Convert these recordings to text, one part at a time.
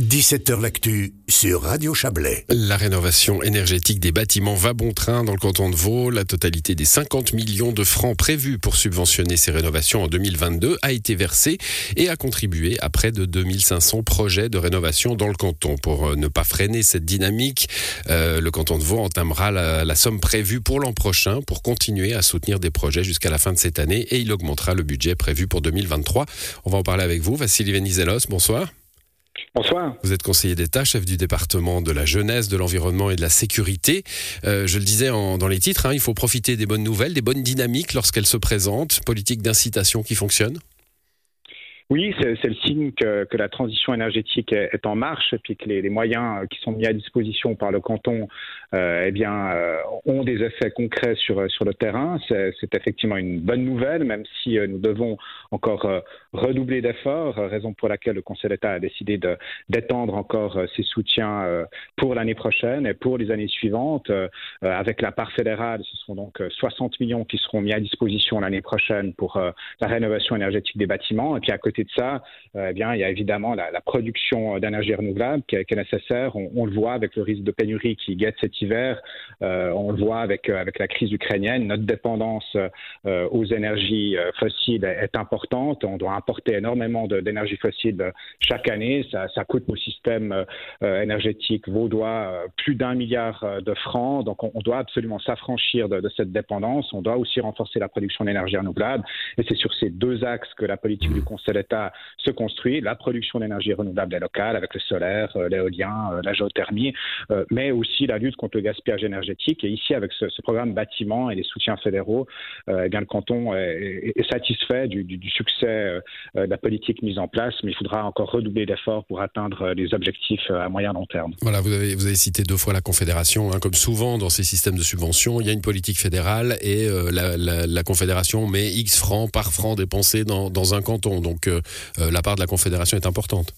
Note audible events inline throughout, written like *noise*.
17h L'actu sur Radio Chablais. La rénovation énergétique des bâtiments va bon train dans le canton de Vaud. La totalité des 50 millions de francs prévus pour subventionner ces rénovations en 2022 a été versée et a contribué à près de 2500 projets de rénovation dans le canton. Pour euh, ne pas freiner cette dynamique, euh, le canton de Vaud entamera la, somme prévue pour l'an prochain pour continuer à soutenir des projets jusqu'à la fin de cette année et il augmentera le budget prévu pour 2023. On va en parler avec vous. Vassili Venizelos, bonsoir. Bonsoir. Vous êtes conseiller d'État, chef du département de la jeunesse, de l'environnement et de la sécurité. Euh, je le disais en, dans les titres, hein, il faut profiter des bonnes nouvelles, des bonnes dynamiques lorsqu'elles se présentent. Politique d'incitation qui fonctionne oui, c'est le signe que, que, la transition énergétique est, en marche, et puis que les, les, moyens qui sont mis à disposition par le canton, euh, eh bien, euh, ont des effets concrets sur sur le terrain. C'est effectivement une bonne nouvelle, même si euh, nous devons encore euh, redoubler d'efforts, raison pour laquelle le Conseil d'État a décidé d'étendre encore ses soutiens pour l'année prochaine et pour les années suivantes. avec la part fédérale, ce seront donc 60 millions qui seront mis à disposition l'année prochaine pour la rénovation énergétique des bâtiments, et puis à côté de ça, eh bien, il y a évidemment la, production d'énergie renouvelable qui est, nécessaire. On, le voit avec le risque de pénurie qui guette cet hiver. Euh, on le voit avec, euh, avec la crise ukrainienne. Notre dépendance euh, aux énergies fossiles est importante. On doit importer énormément d'énergie fossile chaque année. Ça, coûte au système énergétique vaudois plus d'un milliard de francs. Donc, on, on doit absolument s'affranchir de, de, cette dépendance. On doit aussi renforcer la production d'énergie renouvelable. Et c'est sur ces deux axes que la politique du Conseil se construit, la production d'énergie renouvelable est locale avec le solaire, euh, l'éolien, euh, la géothermie, euh, mais aussi la lutte contre le gaspillage énergétique. Et ici, avec ce, programme bâtiment et les soutiens fédéraux, eh le canton est, satisfait du, succès de la politique mise en place, mais il faudra encore redoubler d'efforts pour atteindre les objectifs à moyen long terme. Voilà, vous avez, cité deux fois la Confédération. Hein, comme souvent dans ces systèmes de subvention, il y a une politique fédérale et la, Confédération met X francs par franc dépensé dans, un canton. Donc la part de la Confédération est importante.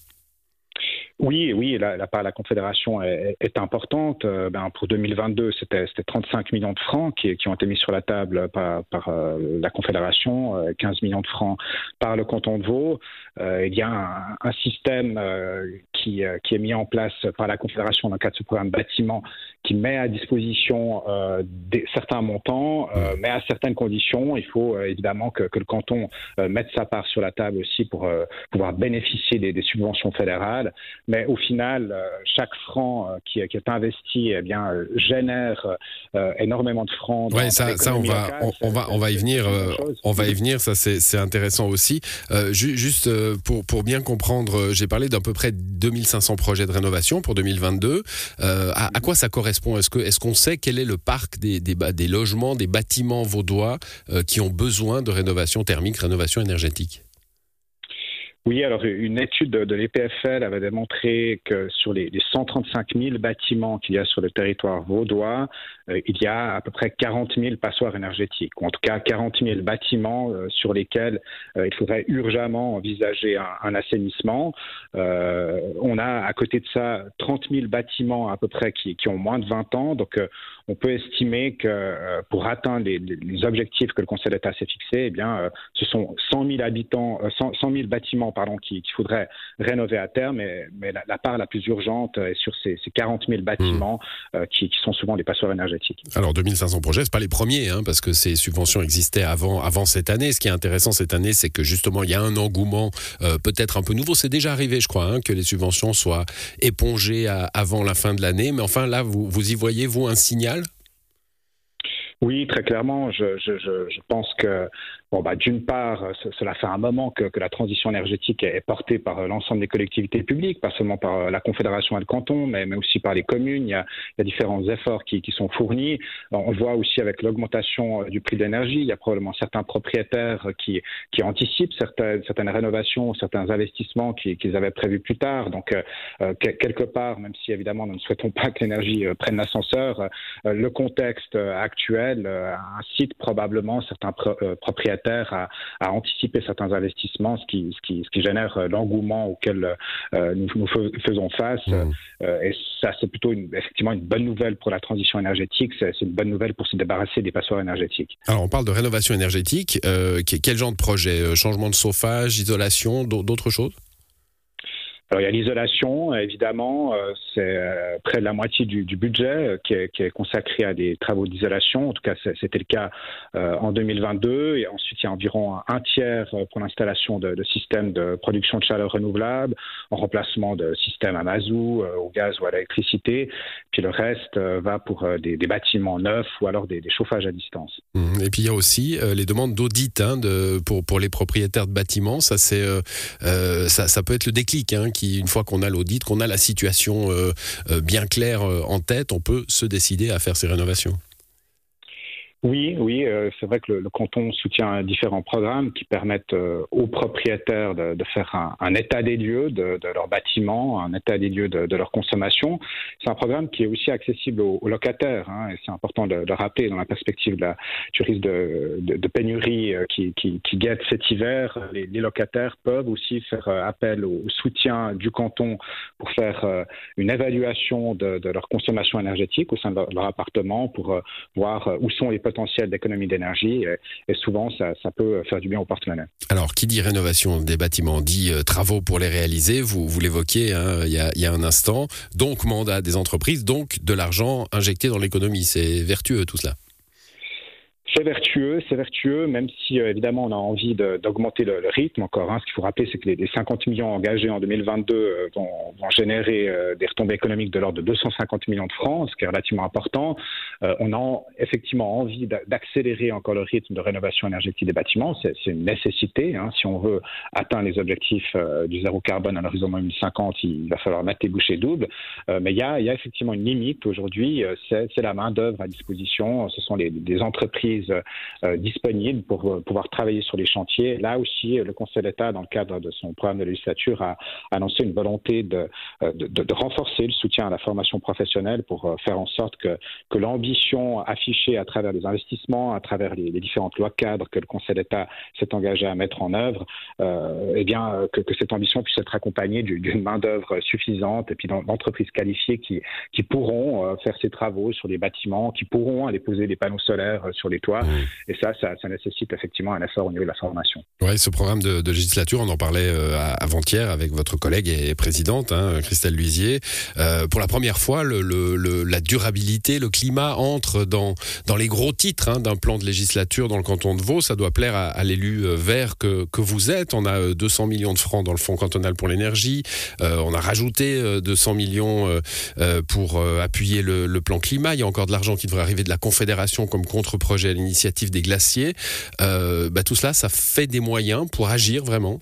Oui, oui, la, part de la Confédération est, importante. Euh, ben, pour 2022, c'était 35 millions de francs qui, ont été mis sur la table par, euh, la Confédération, euh, 15 millions de francs par le canton de Vaud. Euh, il y a un, système euh, qui, qui, est mis en place par la Confédération dans le cadre de ce programme bâtiment qui met à disposition des, certains montants, mais à certaines conditions. Il faut évidemment que, que, le canton mette sa part sur la table aussi pour pouvoir bénéficier des, des subventions fédérales mais au final, euh, chaque franc euh, qui, qui, est investi eh bien, euh, génère énormément de francs. Oui, ça, ça on, va, on, on, va, on va y venir. on va y venir, ça c'est intéressant aussi. juste pour, pour bien comprendre, j'ai parlé d'à peu près 2500 projets de rénovation pour 2022. À, à, quoi ça correspond? Est-ce qu'on sait quel est le parc des, logements, des bâtiments vaudois qui ont besoin de rénovation thermique, rénovation énergétique? Oui, alors une étude de, l'EPFL avait démontré que sur les, les 135 000 bâtiments qu'il y a sur le territoire vaudois, euh, il y a à peu près 40 000 passoires énergétiques, ou en tout cas 40 000 bâtiments euh, sur lesquels euh, il faudrait urgemment envisager un, assainissement. On a à côté de ça 30 000 bâtiments à peu près qui, qui ont moins de 20 ans, donc on peut estimer que euh, pour atteindre les, les, objectifs que le Conseil d'État s'est fixé, eh bien, ce sont 100 000 habitants, 100, 100 000 bâtiments pardon, qu'il qui faudrait rénover à terme, mais, mais la, la, part la plus urgente est sur ces, ces 40 000 bâtiments mmh. euh, qui, qui, sont souvent des passoires énergétiques. Alors 2500 projets, c'est pas les premiers, hein, parce que ces subventions existaient avant, avant cette année. Ce qui est intéressant cette année, c'est que justement il y a un engouement euh, peut-être un peu nouveau. C'est déjà arrivé, je crois, hein, que les subventions soient épongées à, avant la fin de l'année. Mais enfin là, vous, vous y voyez vous un signal oui, très clairement. Je, je, je pense que Bon, bah, d'une part, cela fait un moment que, la transition énergétique est portée par l'ensemble des collectivités publiques, pas seulement par la Confédération et le canton, mais, mais aussi par les communes. Il y a, différents efforts qui, sont fournis. On voit aussi avec l'augmentation du prix de l'énergie, il y a probablement certains propriétaires qui, anticipent certaines, rénovations, certains investissements qu'ils qui avaient prévus plus tard. Donc, euh, quelque part, même si évidemment nous ne souhaitons pas que l'énergie euh, prenne l'ascenseur, euh, le contexte actuel euh, incite probablement certains pro euh, propriétaires à, à, anticiper certains investissements, ce qui, ce qui, ce qui génère euh, l'engouement auquel euh, nous, nous, faisons face. Mmh. Euh, et ça, c'est plutôt une, effectivement une bonne nouvelle pour la transition énergétique. C'est une bonne nouvelle pour se débarrasser des passoires énergétiques. Alors, on parle de rénovation énergétique. Euh, quel genre de projet? Changement de chauffage, isolation, d'autres choses? Alors il y a l'isolation, évidemment, euh, c'est euh, près de la moitié du, budget euh, qui est, consacré à des travaux d'isolation. En tout cas, c'était le cas en 2022. Et ensuite, il y a environ un, tiers pour l'installation de, systèmes de production de chaleur renouvelable, en remplacement de systèmes à mazout, au gaz ou à l'électricité. Puis le reste va pour des, bâtiments neufs ou alors des, chauffages à distance. Mmh. Et puis il y a aussi les demandes d'audit hein, pour, les propriétaires de bâtiments. Ça, ça, peut être le déclic. Hein, une fois qu'on a l'audit, qu'on a la situation euh, euh, bien claire euh, en tête, on peut se décider à faire ces rénovations. Oui, oui, euh, c'est vrai que le, canton soutient différents programmes qui permettent euh, aux propriétaires de, de faire un, un, état des lieux de, de leur bâtiment, un état des lieux de, de leur consommation. C'est un programme qui est aussi accessible aux, locataires, hein, et c'est important de, le rappeler dans la perspective la, du risque de, pénurie euh, qui, qui, qui, guette cet hiver. Les, les, locataires peuvent aussi faire appel au soutien du canton pour faire une évaluation de, leur consommation énergétique au sein de leur, leur appartement, pour voir où sont les potentiel d'économie d'énergie et, souvent ça, peut faire du bien aux partenaires. Alors, qui dit rénovation des bâtiments dit euh, travaux pour les réaliser, vous, vous l'évoquiez hein, il, y a un instant, donc mandat des entreprises, donc de l'argent injecté dans l'économie. C'est vertueux tout cela. C'est vertueux, c'est vertueux, même si euh, évidemment on a envie d'augmenter le, rythme encore. Hein. Ce qu'il faut rappeler, c'est que les, 50 millions engagés en 2022 euh, vont, générer euh, des retombées économiques de l'ordre de 250 millions de francs, ce qui est relativement important. on a effectivement envie d'accélérer encore le rythme de rénovation énergétique des bâtiments. C'est une nécessité. Hein. Si on veut atteindre les objectifs du zéro carbone à l'horizon 2050, il va falloir mettre les bouchées doubles. mais il y, a, y a effectivement une limite aujourd'hui. C'est la main d'œuvre à disposition. Ce sont les, des entreprises euh, disponibles pour euh, pouvoir travailler sur les chantiers. Là aussi, le Conseil d'État, dans le cadre de son programme de législature, a annoncé une volonté de, euh, renforcer le soutien à la formation professionnelle pour faire en sorte que, l'ambition affichée à travers les investissements, à travers les, différentes lois cadres que le Conseil d'État s'est engagé à mettre en œuvre, eh bien, que, que, cette ambition puisse être accompagnée d'une main-d'œuvre suffisante et puis d'entreprises qualifiées qui, qui pourront faire ces travaux sur les bâtiments, qui pourront aller poser des panneaux solaires sur les toits et ça, ça, nécessite effectivement un effort au niveau de la formation. Oui, ce programme de, législature, on en parlait euh, avant-hier avec votre collègue et présidente, hein, Christelle Luisier. Euh, pour la première fois, le, la durabilité, le climat entre dans, dans les gros titres hein, d'un plan de législature dans le canton de Vaud. Ça doit plaire à, l'élu euh, vert que, que vous êtes. On a 200 millions de francs dans le fonds cantonal pour l'énergie. on a rajouté 200 millions pour appuyer le, le, plan climat. Il y a encore de l'argent qui devrait arriver de la Confédération comme contre-projet l'initiative des glaciers. Euh, bah, tout cela, ça fait des moyens pour agir vraiment?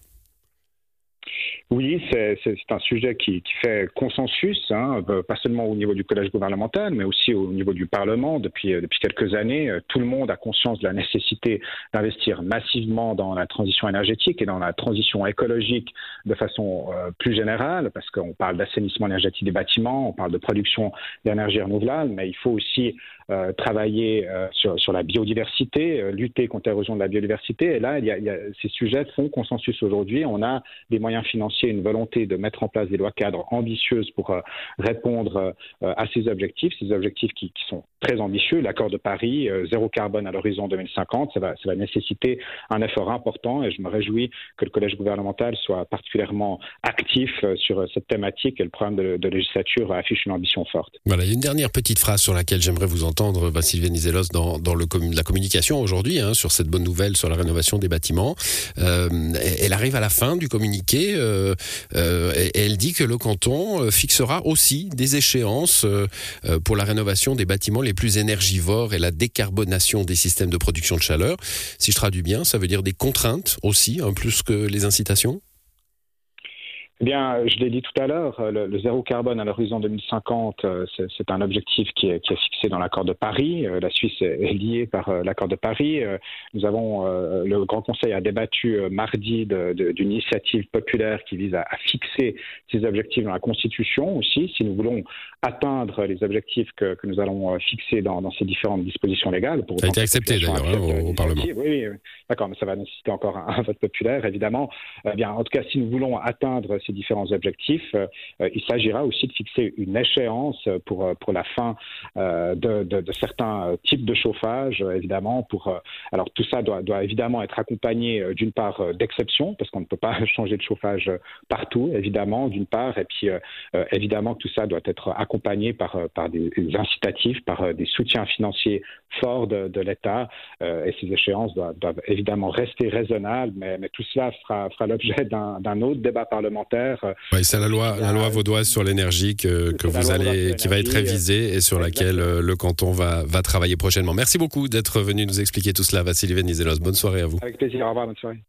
Oui, c'est un sujet qui, fait consensus, hein, euh, pas seulement au niveau du collège gouvernemental, mais aussi au niveau du Parlement. Depuis, euh, depuis quelques années, tout le monde a conscience de la nécessité d'investir massivement dans la transition énergétique et dans la transition écologique de façon plus générale, parce qu'on parle d'assainissement énergétique des bâtiments, on parle de production d'énergie renouvelable, mais il faut aussi euh, travailler euh, sur, sur, la biodiversité, euh, lutter contre l'érosion de la biodiversité. Et là, il y a, il y a, ces sujets font consensus aujourd'hui. On a des moyens financiers, une volonté de mettre en place des lois cadres ambitieuses pour répondre à ces objectifs, ces objectifs qui, qui sont très ambitieux. L'accord de Paris, zéro carbone à l'horizon 2050, ça va, ça va nécessiter un effort important et je me réjouis que le collège gouvernemental soit particulièrement actif sur cette thématique et le programme de, législature affiche une ambition forte. Voilà, une dernière petite phrase sur laquelle j'aimerais vous entendre bah, Sylvie Nizelos dans, la communication aujourd'hui hein, sur cette bonne nouvelle sur la rénovation des bâtiments. Euh, elle arrive à la fin du communiqué euh, euh, et elle dit que le canton fixera aussi des échéances pour la rénovation des bâtiments les plus énergivores et la décarbonation des systèmes de production de chaleur. Si je traduis bien, ça veut dire des contraintes aussi, hein, plus que les incitations? Eh bien, je l'ai dit tout à l'heure, euh, le, zéro carbone à l'horizon 2050, euh, c'est un objectif qui est, qui est, fixé dans l'accord de Paris. Euh, la Suisse est liée par l'accord de Paris. Nous avons, le Grand Conseil a débattu mardi d'une initiative populaire qui vise à, fixer ces objectifs dans la Constitution aussi, si nous voulons atteindre les objectifs que, que nous allons fixer dans, dans, ces différentes dispositions légales. Pour ça a été accepté d'ailleurs hein, au, Parlement. Oui, oui, d'accord, mais ça va nécessiter encore un, vote populaire, évidemment. Eh bien, en tout cas, si nous voulons atteindre ces différents objectifs, il s'agira aussi de fixer une échéance pour, pour la fin de, de, certains types de chauffage, évidemment. Pour, alors tout ça doit, doit évidemment être accompagné d'une part d'exception, parce qu'on ne peut pas *laughs* changer de chauffage partout, évidemment, d'une part, et puis évidemment tout ça doit être accompagné par, par des incitatifs, par des soutiens financiers forts de, l'État, et ces échéances doivent, doivent, évidemment rester raisonnables, mais, mais tout cela fera, fera l'objet d'un autre débat parlementaire. Oui, c'est la loi, la loi vaudoise sur l'énergie que, que vous allez, qui va être révisée et sur laquelle euh, le canton va, va travailler prochainement. Merci beaucoup d'être venu nous expliquer tout cela, Vassili Venizelos. Bonne soirée à vous. Avec plaisir. Au revoir. Bonne soirée.